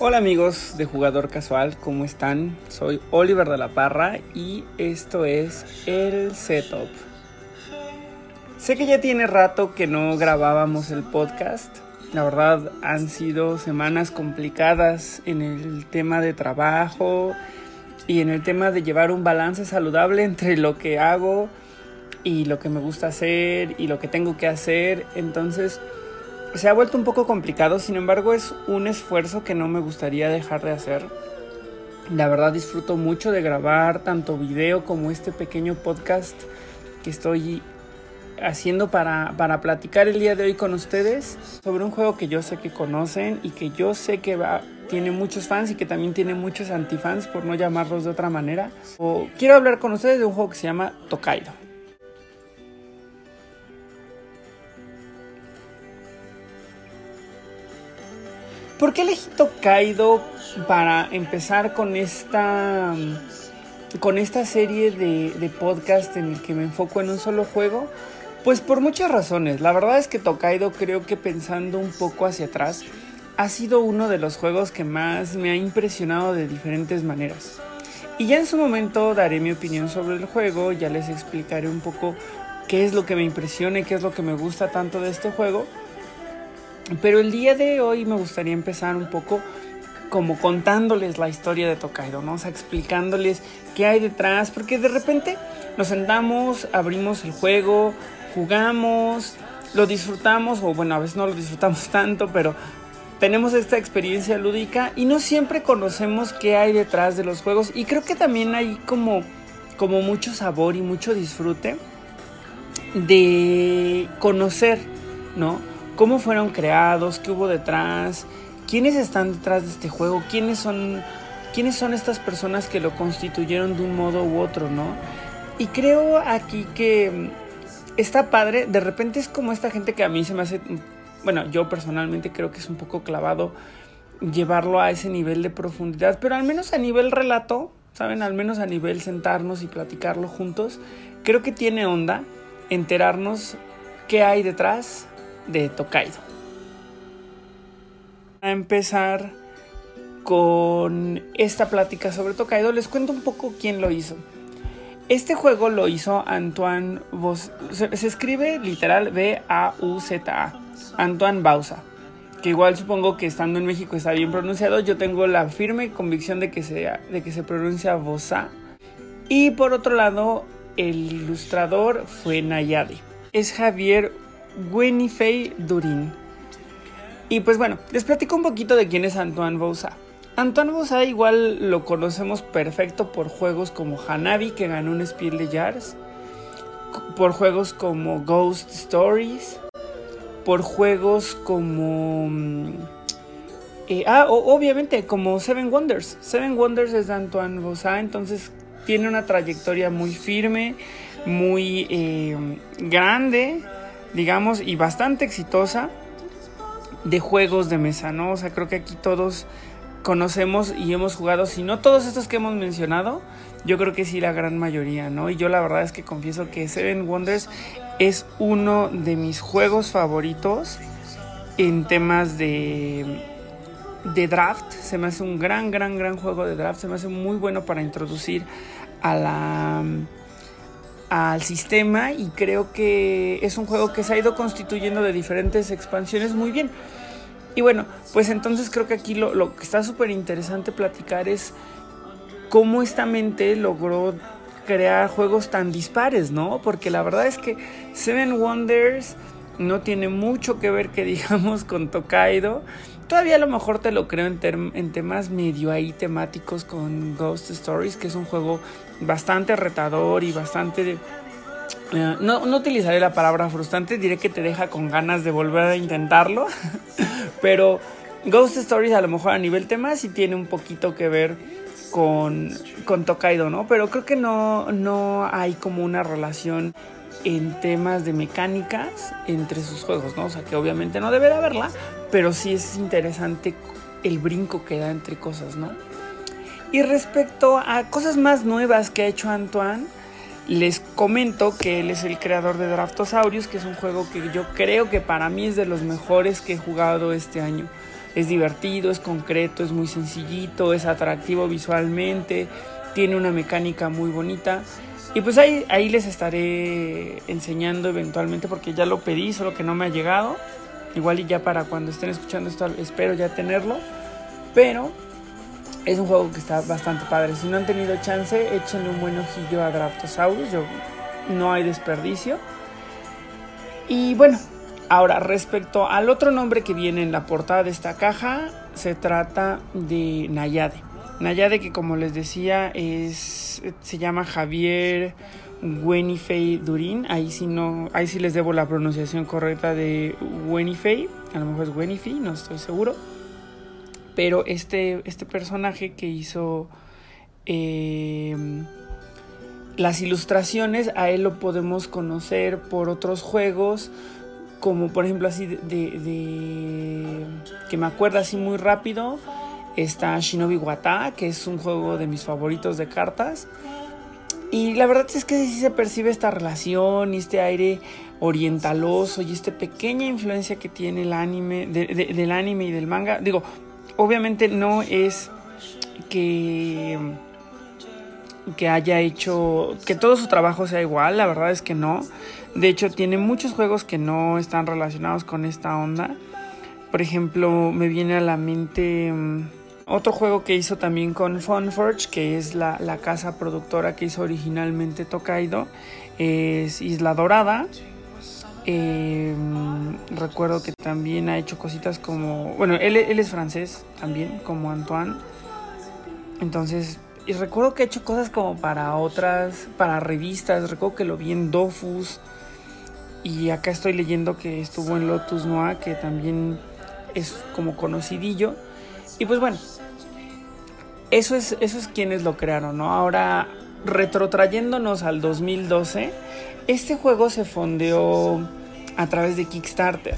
Hola amigos de Jugador Casual, ¿cómo están? Soy Oliver de la Parra y esto es El Setup. Sé que ya tiene rato que no grabábamos el podcast. La verdad han sido semanas complicadas en el tema de trabajo y en el tema de llevar un balance saludable entre lo que hago y lo que me gusta hacer y lo que tengo que hacer. Entonces se ha vuelto un poco complicado, sin embargo es un esfuerzo que no me gustaría dejar de hacer. La verdad disfruto mucho de grabar tanto video como este pequeño podcast que estoy haciendo para, para platicar el día de hoy con ustedes sobre un juego que yo sé que conocen y que yo sé que va, tiene muchos fans y que también tiene muchos antifans por no llamarlos de otra manera. O quiero hablar con ustedes de un juego que se llama Tokaido. ¿Por qué elegí Tokaido para empezar con esta, con esta serie de, de podcast en el que me enfoco en un solo juego? Pues por muchas razones. La verdad es que Tokaido creo que pensando un poco hacia atrás ha sido uno de los juegos que más me ha impresionado de diferentes maneras. Y ya en su momento daré mi opinión sobre el juego, ya les explicaré un poco qué es lo que me impresiona y qué es lo que me gusta tanto de este juego. Pero el día de hoy me gustaría empezar un poco como contándoles la historia de Tokaido, ¿no? O sea, explicándoles qué hay detrás, porque de repente nos sentamos, abrimos el juego, jugamos, lo disfrutamos, o bueno, a veces no lo disfrutamos tanto, pero tenemos esta experiencia lúdica y no siempre conocemos qué hay detrás de los juegos y creo que también hay como, como mucho sabor y mucho disfrute de conocer, ¿no? Cómo fueron creados, qué hubo detrás, quiénes están detrás de este juego, quiénes son, quiénes son estas personas que lo constituyeron de un modo u otro, ¿no? Y creo aquí que mm, está padre, de repente es como esta gente que a mí se me hace, bueno, yo personalmente creo que es un poco clavado llevarlo a ese nivel de profundidad, pero al menos a nivel relato, ¿saben? Al menos a nivel sentarnos y platicarlo juntos, creo que tiene onda enterarnos qué hay detrás, de Tokaido. A empezar con esta plática sobre Tokaido, les cuento un poco quién lo hizo. Este juego lo hizo Antoine Bauza. Se, escribe literal B-A-U-Z-A. Antoine Bauza. Que igual supongo que estando en México está bien pronunciado. Yo tengo la firme convicción de que se, de que se pronuncia Bauza. Y por otro lado, el ilustrador fue Nayade. Es Javier Winifei Durin. Y pues bueno, les platico un poquito de quién es Antoine Bouza. Antoine Bouza igual lo conocemos perfecto por juegos como Hanabi, que ganó un Spiel de Jars, por juegos como Ghost Stories, por juegos como... Mm, eh, ah, obviamente, como Seven Wonders. Seven Wonders es de Antoine Bouza, entonces tiene una trayectoria muy firme, muy eh, grande digamos, y bastante exitosa de juegos de mesa, ¿no? O sea, creo que aquí todos conocemos y hemos jugado, si no todos estos que hemos mencionado, yo creo que sí la gran mayoría, ¿no? Y yo la verdad es que confieso que Seven Wonders es uno de mis juegos favoritos en temas de de draft, se me hace un gran, gran, gran juego de draft, se me hace muy bueno para introducir a la al sistema y creo que es un juego que se ha ido constituyendo de diferentes expansiones muy bien. Y bueno, pues entonces creo que aquí lo, lo que está súper interesante platicar es cómo esta mente logró crear juegos tan dispares, ¿no? Porque la verdad es que Seven Wonders no tiene mucho que ver que digamos con Tokaido. Todavía a lo mejor te lo creo en, en temas medio ahí temáticos con Ghost Stories, que es un juego bastante retador y bastante... Eh, no, no utilizaré la palabra frustrante, diré que te deja con ganas de volver a intentarlo, pero Ghost Stories a lo mejor a nivel tema sí tiene un poquito que ver con, con Tokaido, ¿no? Pero creo que no, no hay como una relación en temas de mecánicas entre sus juegos, ¿no? O sea, que obviamente no debe de haberla, pero sí es interesante el brinco que da entre cosas, ¿no? Y respecto a cosas más nuevas que ha hecho Antoine, les comento que él es el creador de Draftosaurus, que es un juego que yo creo que para mí es de los mejores que he jugado este año. es divertido, es concreto, es muy sencillito, es atractivo visualmente, tiene una mecánica muy bonita. Y pues ahí, ahí les estaré enseñando eventualmente porque ya lo pedí, solo que no me ha llegado. Igual y ya para cuando estén escuchando esto espero ya tenerlo. Pero es un juego que está bastante padre. Si no han tenido chance, échenle un buen ojillo a Draftosaurus. Yo, no hay desperdicio. Y bueno, ahora respecto al otro nombre que viene en la portada de esta caja, se trata de Nayade. Nayade que como les decía es, se llama Javier Wenifei Durin. Ahí sí, no, ahí sí les debo la pronunciación correcta de Wenifei. A lo mejor es Wenifei, no estoy seguro. Pero este, este personaje que hizo em, las ilustraciones, a él lo podemos conocer por otros juegos, como por ejemplo así de, que me acuerda así muy rápido, está Shinobi Wata, que es un juego de mis favoritos de cartas. Y la verdad es que sí se percibe esta relación y este aire orientaloso y esta pequeña influencia que tiene el anime, del anime y del manga. Digo, obviamente no es que que haya hecho que todo su trabajo sea igual, la verdad es que no. De hecho, tiene muchos juegos que no están relacionados con esta onda. Por ejemplo, me viene a la mente mm, otro juego que hizo también con Funforge, que es la, la casa productora que hizo originalmente Tokaido, es Isla Dorada. Eh, recuerdo que también ha hecho cositas como. Bueno, él, es francés también, como Antoine. Entonces, y recuerdo que ha hecho cosas como para otras, para revistas. Recuerdo que lo vi en Dofus. Y acá estoy leyendo que estuvo en Lotus Noir, que también es como conocidillo. Y pues bueno, eso es, quienes lo crearon, ¿no? Ahora, retrotrayéndonos al 2012, este juego se fondeó a través de Kickstarter.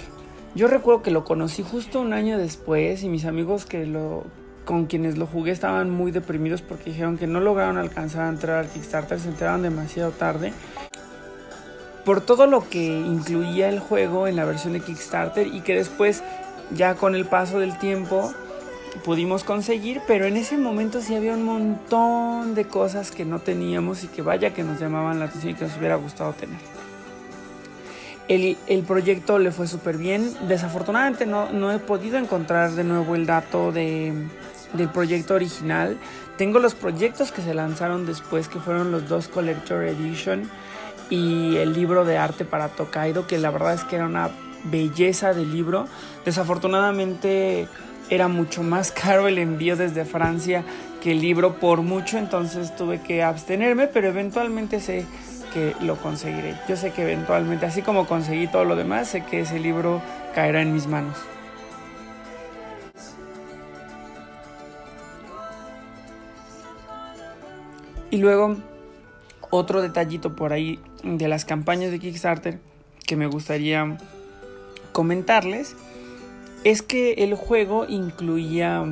Yo recuerdo que lo conocí justo un año después y mis amigos que lo con quienes lo jugué estaban muy deprimidos porque dijeron que no lograron alcanzar a entrar al Kickstarter, se enteraron demasiado tarde. Por todo lo que incluía el juego en la versión de Kickstarter y que después ya con el paso del tiempo pudimos conseguir, pero en ese momento sí había un montón de cosas que no teníamos y que vaya que nos llamaban la atención y que nos hubiera gustado tener. El, proyecto le fue súper bien. Desafortunadamente no, no, he podido encontrar de nuevo el dato de, del proyecto original. Tengo los proyectos que se lanzaron después, que fueron los dos Collector Edition y el libro de arte para Tokaido, que la verdad es que era una belleza de libro. Desafortunadamente era mucho más caro el envío desde Francia que el libro por mucho, entonces tuve que abstenerme, pero eventualmente se que lo conseguiré. Yo sé que eventualmente, así como conseguí todo lo demás, sé que ese libro caerá en mis manos. Y luego, otro detallito por ahí de las campañas de Kickstarter que me gustaría comentarles es que el juego incluía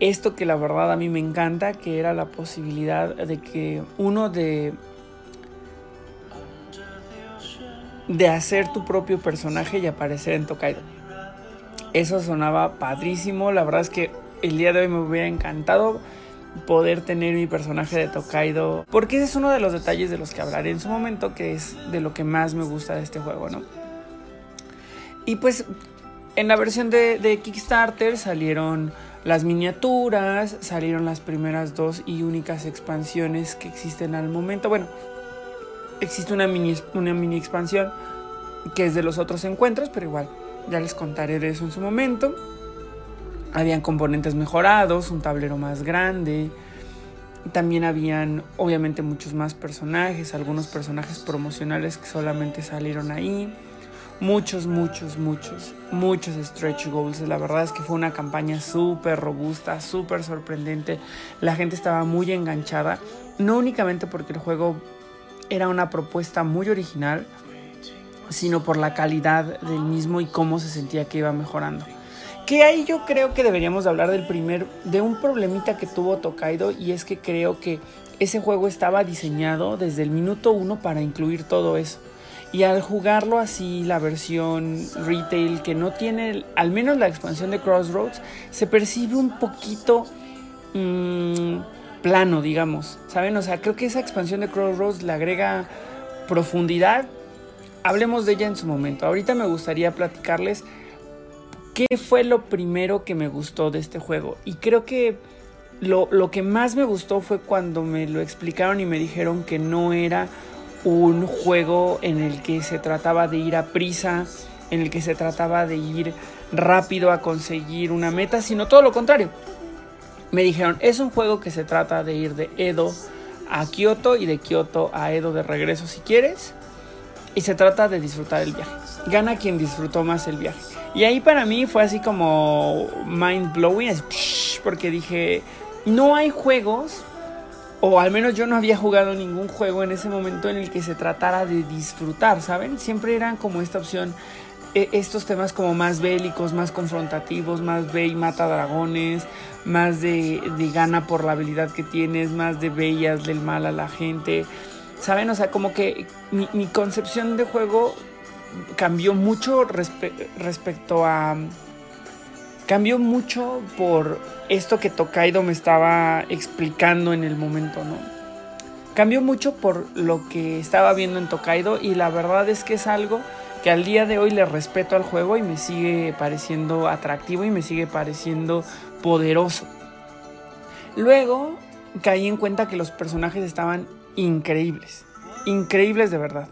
esto que la verdad a mí me encanta, que era la posibilidad de que uno de de hacer tu propio personaje y aparecer en Tokaido. Eso sonaba padrísimo, la verdad es que el día de hoy me hubiera encantado poder tener mi personaje de Tokaido, porque ese es uno de los detalles de los que hablaré en su momento, que es de lo que más me gusta de este juego, ¿no? Y pues en la versión de, Kickstarter salieron las miniaturas, salieron las primeras dos y únicas expansiones que existen al momento. Bueno, existe una mini, una mini expansión que es de los otros encuentros, pero igual ya les contaré de eso en su momento. Habían componentes mejorados, un tablero más grande. También habían obviamente muchos más personajes, algunos personajes promocionales que solamente salieron ahí. Muchos, muchos, muchos, muchos stretch goals. La verdad es que fue una campaña súper robusta, súper sorprendente. La gente estaba muy enganchada, no únicamente porque el juego era una propuesta muy original, sino por la calidad del mismo y cómo se sentía que iba mejorando. Que ahí yo creo que deberíamos hablar del primer, de un problemita que tuvo Tokaido y es que creo que ese juego estaba diseñado desde el minuto uno para incluir todo eso. Y al jugarlo así, la versión retail que no tiene, al menos la expansión de Crossroads, se percibe un poquito mmm, plano, digamos. ¿Saben? O sea, creo que esa expansión de Crossroads le agrega profundidad. Hablemos de ella en su momento. Ahorita me gustaría platicarles qué fue lo primero que me gustó de este juego. Y creo que lo, lo, que más me gustó fue cuando me lo explicaron y me dijeron que no era un juego en el que se trataba de ir a prisa, en el que se trataba de ir rápido a conseguir una meta, sino todo lo contrario. Me dijeron, es un juego que se trata de ir de Edo a Kioto y de Kioto a Edo de regreso si quieres. Y se trata de disfrutar el viaje. Gana quien disfrutó más el viaje. Y ahí para mí fue así como mind blowing, porque dije, no hay juegos, o al menos yo no había jugado ningún juego en ese momento en el que se tratara de disfrutar, ¿saben? Siempre eran como esta opción, e, estos temas como más bélicos, más confrontativos, más ve y mata dragones, más de, de gana por la habilidad que tienes, más de bellas del mal a la gente. ¿Saben? O sea, como que mi, mi concepción de juego cambió mucho respecto a... Cambió mucho por esto que Tokaido me estaba explicando en el momento, ¿no? Cambió mucho por lo que estaba viendo en Tokaido y la verdad es que es algo que al día de hoy le respeto al juego y me sigue pareciendo atractivo y me sigue pareciendo poderoso. Luego caí en cuenta que los personajes estaban increíbles, increíbles de verdad.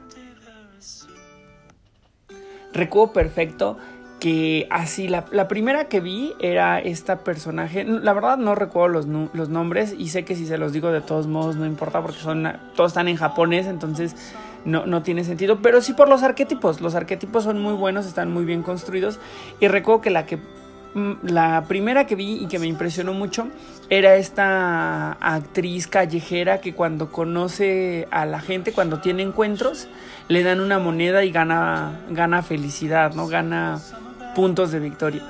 Recuerdo perfecto que así, la, primera que vi era esta personaje, la verdad no recuerdo los, los, nombres y sé que si se los digo de todos modos no importa porque son, todos están en japonés, entonces no, no tiene sentido, pero sí por los arquetipos, los arquetipos son muy buenos, están muy bien construidos. Y recuerdo que la que Mm, la primera que vi y que me impresionó mucho era esta actriz callejera que cuando conoce a la gente, cuando tiene encuentros, le dan una moneda y gana, gana felicidad, ¿no? Gana puntos de victoria.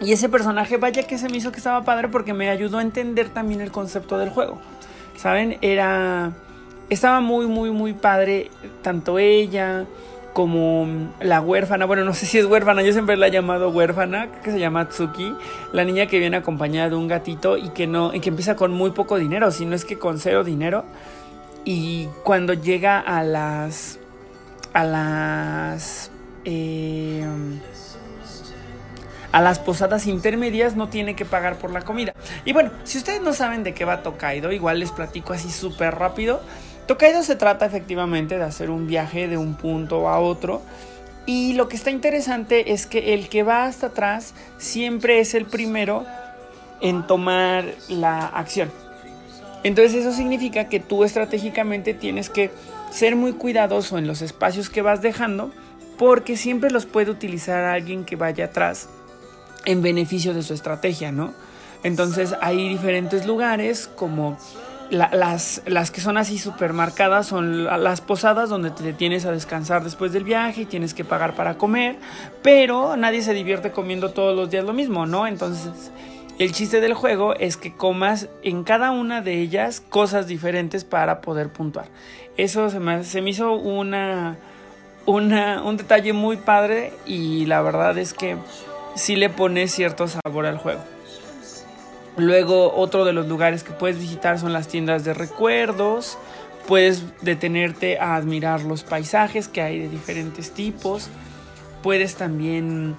Y ese personaje, vaya que se me hizo que estaba padre porque me ayudó a entender también el concepto del juego. ¿Saben? Era... Estaba muy, muy, muy padre tanto ella como la huérfana, bueno, no sé si es huérfana, yo siempre la he llamado huérfana, que se llama Tsuki, la niña que viene acompañada de un gatito y que no, y que empieza con muy poco dinero, si no es que con cero dinero. Y cuando llega a las, a las, eh, a las posadas intermedias no tiene que pagar por la comida. Y bueno, si ustedes no saben de qué va Tokaido, igual les platico así súper rápido. Tokaido se trata efectivamente de hacer un viaje de un punto a otro. Y lo que está interesante es que el que va hasta atrás siempre es el primero en tomar la acción. Entonces eso significa que tú estratégicamente tienes que ser muy cuidadoso en los espacios que vas dejando porque siempre los puede utilizar alguien que vaya atrás en beneficio de su estrategia, ¿no? Entonces hay diferentes lugares como las, las que son así súper marcadas son las posadas donde te detienes a descansar después del viaje y tienes que pagar para comer, pero nadie se divierte comiendo todos los días lo mismo, ¿no? Entonces, el chiste del juego es que comas en cada una de ellas cosas diferentes para poder puntuar. Eso se me, se me hizo una, una, un detalle muy padre y la verdad es que sí le pone cierto sabor al juego. Luego otro de los lugares que puedes visitar son las tiendas de recuerdos. Puedes detenerte a admirar los paisajes que hay de diferentes tipos. Puedes también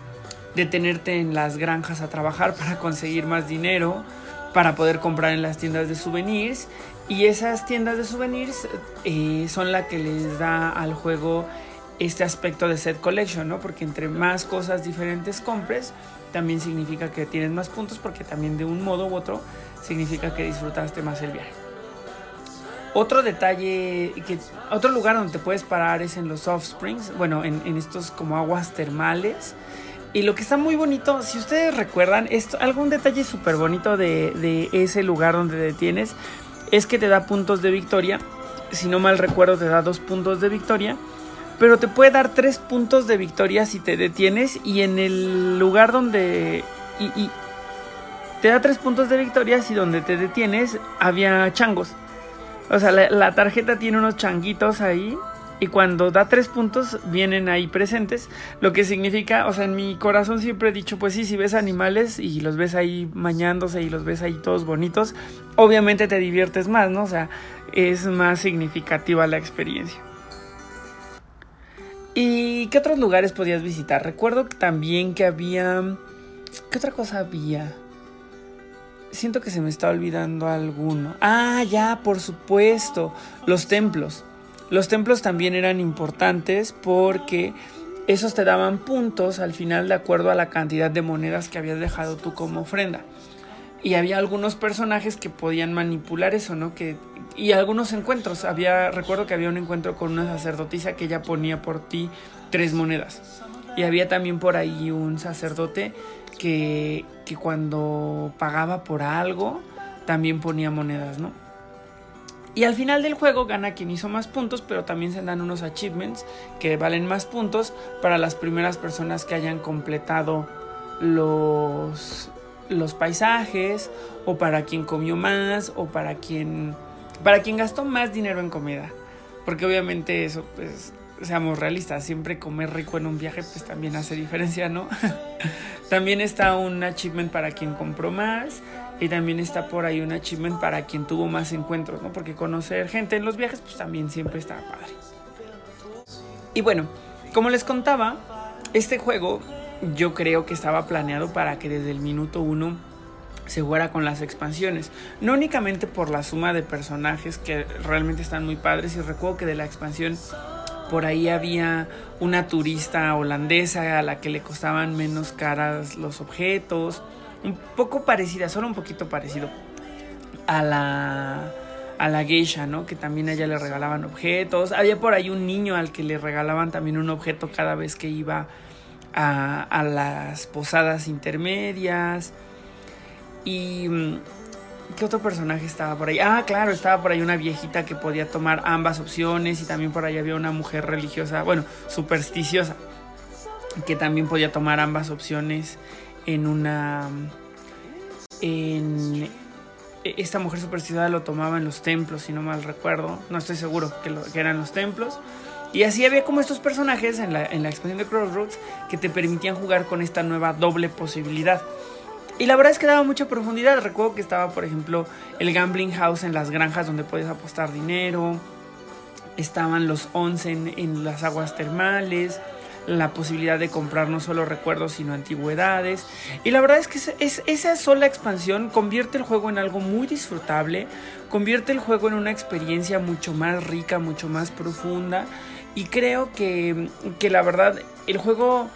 detenerte en las granjas a trabajar para conseguir más dinero, para poder comprar en las tiendas de souvenirs. Y esas tiendas de souvenirs eh, son las que les da al juego este aspecto de set collection, ¿no? Porque entre más cosas diferentes compres, también significa que tienes más puntos porque también de un modo u otro significa que disfrutaste más el viaje. Otro detalle, que, otro lugar donde te puedes parar es en los soft springs, bueno, en, estos como aguas termales. Y lo que está muy bonito, si ustedes recuerdan, esto, algún detalle súper bonito de, de ese lugar donde detienes es que te da puntos de victoria. Si no mal recuerdo, te da dos puntos de victoria pero te puede dar tres puntos de victoria si te detienes y en el lugar donde... Y, te da tres puntos de victoria si donde te detienes había changos. O sea, la, tarjeta tiene unos changuitos ahí Y cuando da tres puntos, vienen ahí presentes, lo que significa, o sea, en mi corazón siempre he dicho, pues sí, si ves animales y los ves ahí mañándose y los ves ahí todos bonitos, obviamente te diviertes más, ¿no? O sea, es más significativa la experiencia. ¿Y qué otros lugares podías visitar? Recuerdo también que había... ¿Qué otra cosa había? Siento que se me está olvidando alguno. Ah, ya, por supuesto. Los templos. Los templos también eran importantes porque esos te daban puntos al final de acuerdo a la cantidad de monedas que habías dejado tú como ofrenda. Y había algunos personajes que podían manipular eso, ¿no? Que, y algunos encuentros. Había, recuerdo que había un encuentro con una sacerdotisa que ella ponía por ti tres monedas. Y había también por ahí un sacerdote que, que cuando pagaba por algo también ponía monedas, ¿no? Y al final del juego gana quien hizo más puntos, pero también se dan unos achievements que valen más puntos para las primeras personas que hayan completado los, los paisajes, o para quien comió más, o para quien, para quien gastó más dinero en comida. Porque obviamente eso, pues, seamos realistas, siempre comer rico en un viaje, pues también hace diferencia, ¿no? también está un achievement para quien compró más y también está por ahí un achievement para quien tuvo más encuentros, ¿no? Porque conocer gente en los viajes, pues también siempre está padre. Y bueno, como les contaba, este juego yo creo que estaba planeado para que desde el minuto uno se jugara con las expansiones. No únicamente por la suma de personajes que realmente están muy padres. Y recuerdo que de la expansión por ahí había una turista holandesa a la que le costaban menos caras los objetos un poco parecida, solo un poquito parecido a la a la geisha, ¿no? Que también a ella le regalaban objetos. Había por ahí un niño al que le regalaban también un objeto cada vez que iba a, a las posadas intermedias. Y... Mm, ¿Qué otro personaje estaba por ahí? Ah, claro, estaba por ahí una viejita que podía tomar ambas opciones y también por ahí había una mujer religiosa, bueno, supersticiosa, que también podía tomar ambas opciones en una... En, esta mujer supersticiosa lo tomaba en los templos, si no mal recuerdo. No estoy seguro que, eran los templos. Y así había como estos personajes en la expansión de Crossroads que te permitían jugar con esta nueva doble posibilidad. Y la verdad es que daba mucha profundidad. Recuerdo que estaba, por ejemplo, el gambling house en las granjas donde puedes apostar dinero. Estaban los onsen en las aguas termales la posibilidad de comprar no solo recuerdos sino antigüedades. Y la verdad es que es, esa sola expansión convierte el juego en algo muy disfrutable, convierte el juego en una experiencia mucho más rica, mucho más profunda. Y creo que, que la verdad el juego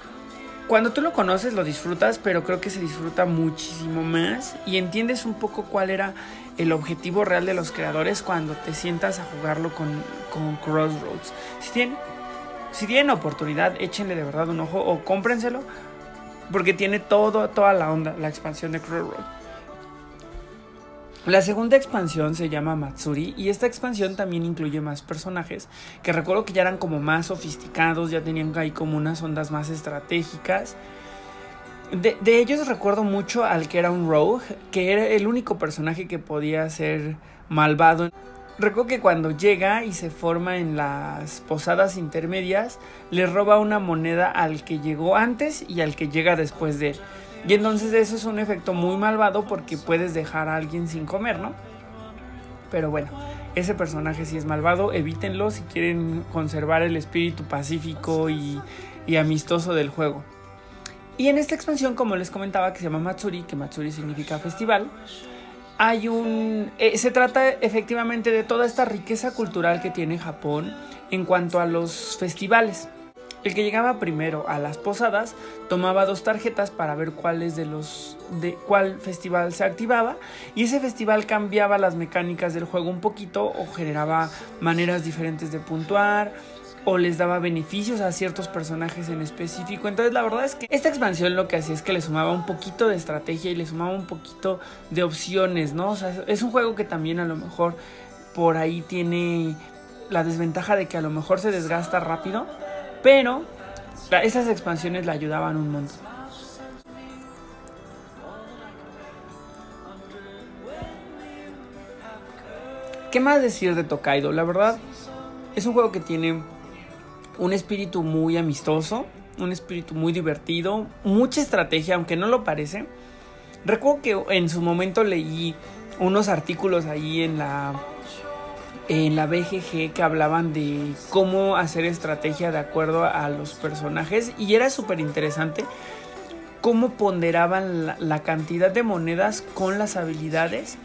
cuando tú lo conoces lo disfrutas, pero creo que se disfruta muchísimo más y entiendes un poco cuál era el objetivo real de los creadores cuando te sientas a jugarlo con, Crossroads. Si tienen si oportunidad, échenle de verdad un ojo o cómprenselo. Porque tiene todo, toda la onda, la expansión de Crossroad. La segunda expansión se llama Matsuri y esta expansión también incluye más personajes que recuerdo que ya eran como más sofisticados, ya tenían ahí como unas ondas más estratégicas. De, ellos recuerdo mucho al que era un rogue, que era el único personaje que podía ser malvado. Recuerdo que cuando llega y se forma en las posadas intermedias, le roba una moneda al que llegó antes y al que llega después de él. Y entonces eso es un efecto muy malvado porque puedes dejar a alguien sin comer, ¿no? Pero bueno, ese personaje sí es malvado, evítenlo si quieren conservar el espíritu pacífico y, y amistoso del juego. Y en esta expansión, como les comentaba, que se llama Matsuri, que Matsuri significa festival, hay un... Eh, se trata efectivamente de toda esta riqueza cultural que tiene Japón en cuanto a los festivales. El que llegaba primero a las posadas tomaba dos tarjetas para ver cuáles de los de cuál festival se activaba y ese festival cambiaba las mecánicas del juego un poquito o generaba maneras diferentes de puntuar o les daba beneficios a ciertos personajes en específico. Entonces la verdad es que esta expansión lo que hacía es que le sumaba un poquito de estrategia y le sumaba un poquito de opciones, ¿no? O sea, es un juego que también a lo mejor por ahí tiene la desventaja de que a lo mejor se desgasta rápido, pero esas expansiones le ayudaban un montón. ¿Qué más decir de Tokaido? La verdad, es un juego que tiene un espíritu muy amistoso, un espíritu muy divertido, mucha estrategia, aunque no lo parece. Recuerdo que en su momento leí unos artículos ahí en la en la BGG que hablaban de cómo hacer estrategia de acuerdo a los personajes y era súper interesante cómo ponderaban la, cantidad de monedas con las habilidades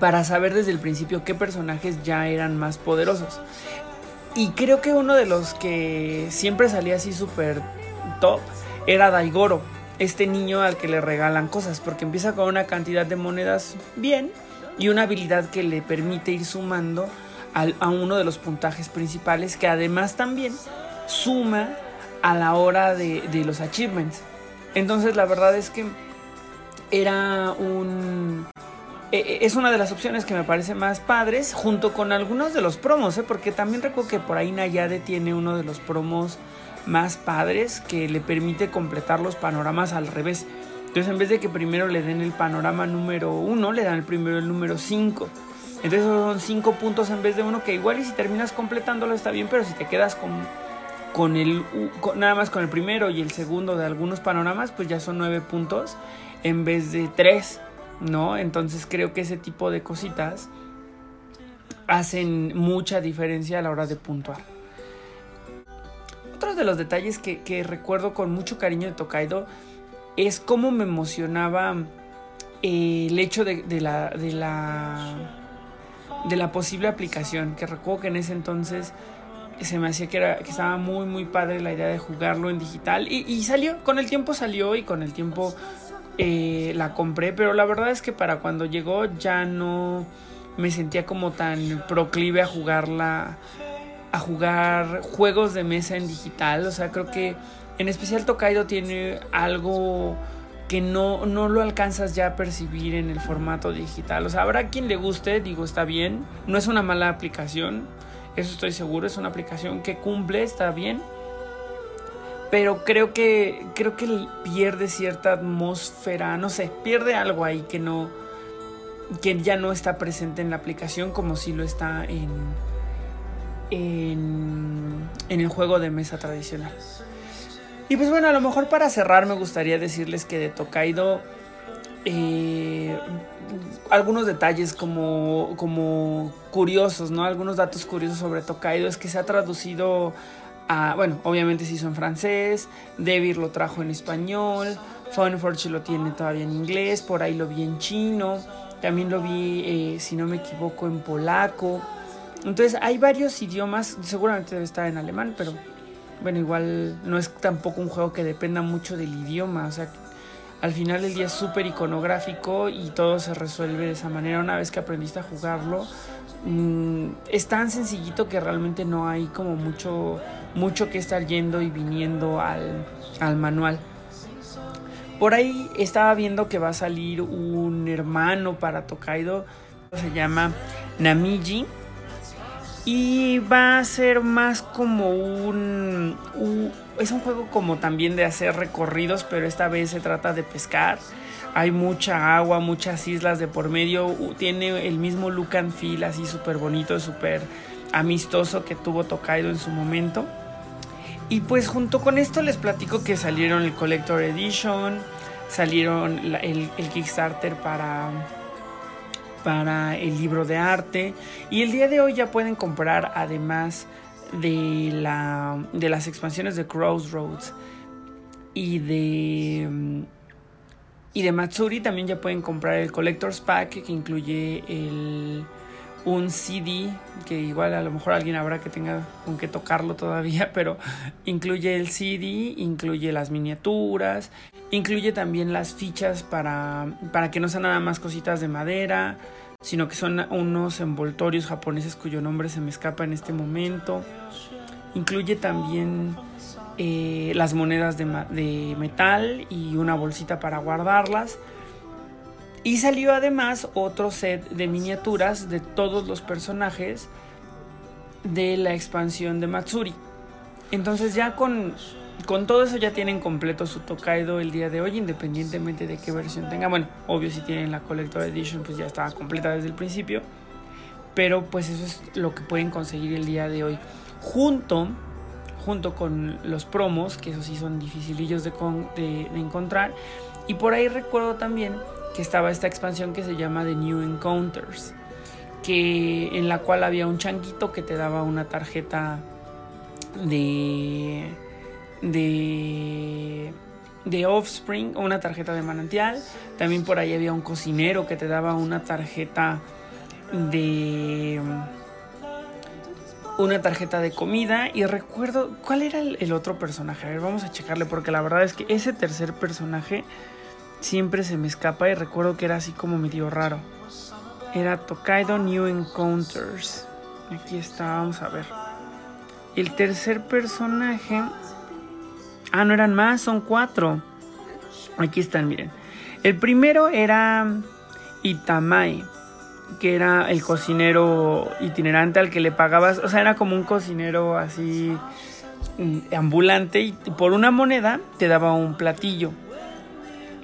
para saber desde el principio qué personajes ya eran más poderosos. Y creo que uno de los que siempre salía así súper top era Daigoro, este niño al que le regalan cosas, porque empieza con una cantidad de monedas bien y una habilidad que le permite ir sumando a uno de los puntajes principales que además también suma a la hora de, de los achievements. Entonces la verdad es que era un... E, e, es una de las opciones que me parece más padres, junto con algunos de los promos, ¿eh? porque también recuerdo que por ahí Nayade tiene uno de los promos más padres que le permite completar los panoramas al revés. Entonces, en vez de que primero le den el panorama número uno, le dan primero el número 5. Entonces, son 5 puntos en vez de uno, que igual y si terminas completándolo está bien, pero si te quedas con, con el nada más con el primero y el segundo de algunos panoramas, pues ya son 9 puntos en vez de 3, ¿no? Entonces, creo que ese tipo de cositas hacen mucha diferencia a la hora de puntuar. Otro de los detalles que recuerdo con mucho cariño de Tokaido es cómo me emocionaba eh, el hecho de, la, de, la, de la posible aplicación, que recuerdo que en ese entonces se me hacía que, era, que estaba muy muy padre la idea de jugarlo en digital. Y, salió, con el tiempo salió y con el tiempo eh, la compré, pero la verdad es que para cuando llegó ya no me sentía como tan proclive a jugarla, a jugar juegos de mesa en digital, o sea, creo que en especial Tokaido tiene algo que no, no lo alcanzas ya a percibir en el formato digital. O sea, habrá quien le guste, digo, está bien. No es una mala aplicación, eso estoy seguro, es una aplicación que cumple, está bien. Pero creo que creo que pierde cierta atmósfera, no sé, pierde algo ahí que no que ya no está presente en la aplicación como si lo está en en, en el juego de mesa tradicional. Y pues bueno, a lo mejor para cerrar me gustaría decirles que de Tokaido eh, algunos detalles como, como curiosos, ¿no? Algunos datos curiosos sobre Tokaido es que se ha traducido a, bueno, obviamente se hizo en francés, Devir lo trajo en español, Funforge lo tiene todavía en inglés, por ahí lo vi en chino, también lo vi, eh, si no me equivoco, en polaco. Entonces hay varios idiomas, seguramente debe estar en alemán, pero bueno, igual no es tampoco un juego que dependa mucho del idioma, o sea, al final del día es súper iconográfico y todo se resuelve de esa manera. Una vez que aprendiste a jugarlo, mmm, es tan sencillito que realmente no hay como mucho, mucho que estar yendo y viniendo al, al manual. Por ahí estaba viendo que va a salir un hermano para Tokaido, se llama Namiji y va a ser más como un, Es un juego como también de hacer recorridos, pero esta vez se trata de pescar. Hay mucha agua, muchas islas de por medio. Tiene el mismo look and feel así súper bonito, súper amistoso que tuvo Tokaido en su momento. Y pues junto con esto les platico que salieron el Collector Edition, salieron el, el Kickstarter para para el libro de arte. Y el día de hoy ya pueden comprar además de, la, de las expansiones de Crossroads y de y de Matsuri también ya pueden comprar el Collector's Pack que incluye el, un CD que igual a lo mejor alguien habrá que tenga con que tocarlo todavía, pero incluye el CD, incluye las miniaturas, incluye también las fichas para, para que no sean nada más cositas de madera, sino que son unos envoltorios japoneses cuyo nombre se me escapa en este momento. Incluye también eh, las monedas de, de metal y una bolsita para guardarlas. Y salió además otro set de miniaturas de todos los personajes de la expansión de Matsuri. Entonces ya con con todo eso ya tienen completo su Tokaido el día de hoy, independientemente de qué versión tenga. Bueno, obvio si tienen la Collector Edition, pues ya estaba completa desde el principio. Pero pues eso es lo que pueden conseguir el día de hoy. Junto junto con los promos, que esos sí son dificilillos de, encontrar. Y por ahí recuerdo también que estaba esta expansión que se llama The New Encounters, que, en la cual había un changuito que te daba una tarjeta de... de de Offspring, una tarjeta de manantial. También por ahí había un cocinero que te daba una tarjeta de una tarjeta de comida y recuerdo cuál era el, otro personaje. A ver, vamos a checarle porque la verdad es que ese tercer personaje siempre se me escapa y recuerdo que era así como medio raro. Era Tokaido New Encounters. Aquí está, vamos a ver. El tercer personaje... Ah, no eran más, son cuatro. Aquí están, miren. El primero era Itamae que era el cocinero itinerante al que le pagabas, o sea, era como un cocinero así mm, ambulante y por una moneda te daba un platillo.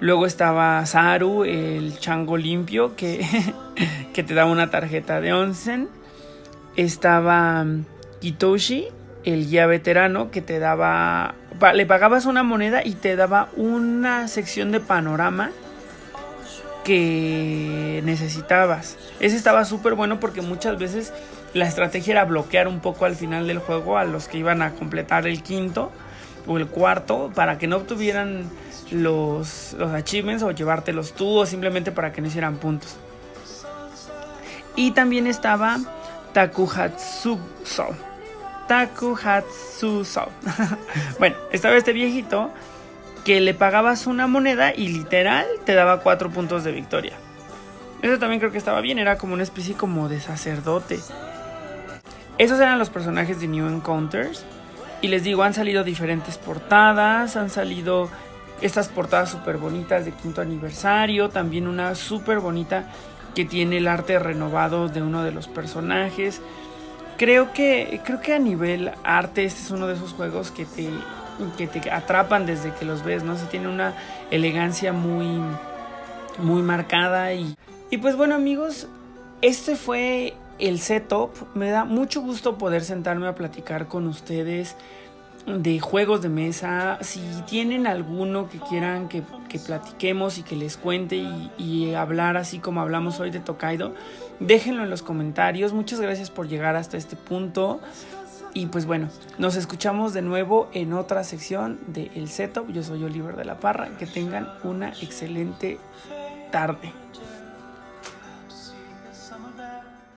Luego estaba Saru, el chango limpio, que, que te daba una tarjeta de onsen. Estaba mm, Kitoshi, el guía veterano, que te daba... Le pagabas una moneda y te daba una sección de panorama que necesitabas. Ese estaba súper bueno porque muchas veces la estrategia era bloquear un poco al final del juego a los que iban a completar el quinto o el cuarto para que no obtuvieran los, los achievements o llevártelos tú o simplemente para que no hicieran puntos. Y también estaba Takuhatsuso. Takuhatsuso. bueno, estaba este viejito que le pagabas una moneda y literal te daba cuatro puntos de victoria. Eso también creo que estaba bien, era como una especie como de sacerdote. Esos eran los personajes de New Encounters. Y les digo, han salido diferentes portadas, han salido estas portadas súper bonitas de quinto aniversario, también una súper bonita que tiene el arte renovado de uno de los personajes. Creo que, creo que a nivel arte este es uno de esos juegos que te que te atrapan desde que los ves, ¿no? Se tiene una elegancia muy, muy marcada y, y pues bueno amigos, este fue el setup. Me da mucho gusto poder sentarme a platicar con ustedes de juegos de mesa. Si tienen alguno que quieran que, que platiquemos y que les cuente y, y, hablar así como hablamos hoy de Tokaido, déjenlo en los comentarios. Muchas gracias por llegar hasta este punto. Y pues bueno, nos escuchamos de nuevo en otra sección de El Setup. Yo soy Oliver de la Parra. Que tengan una excelente tarde.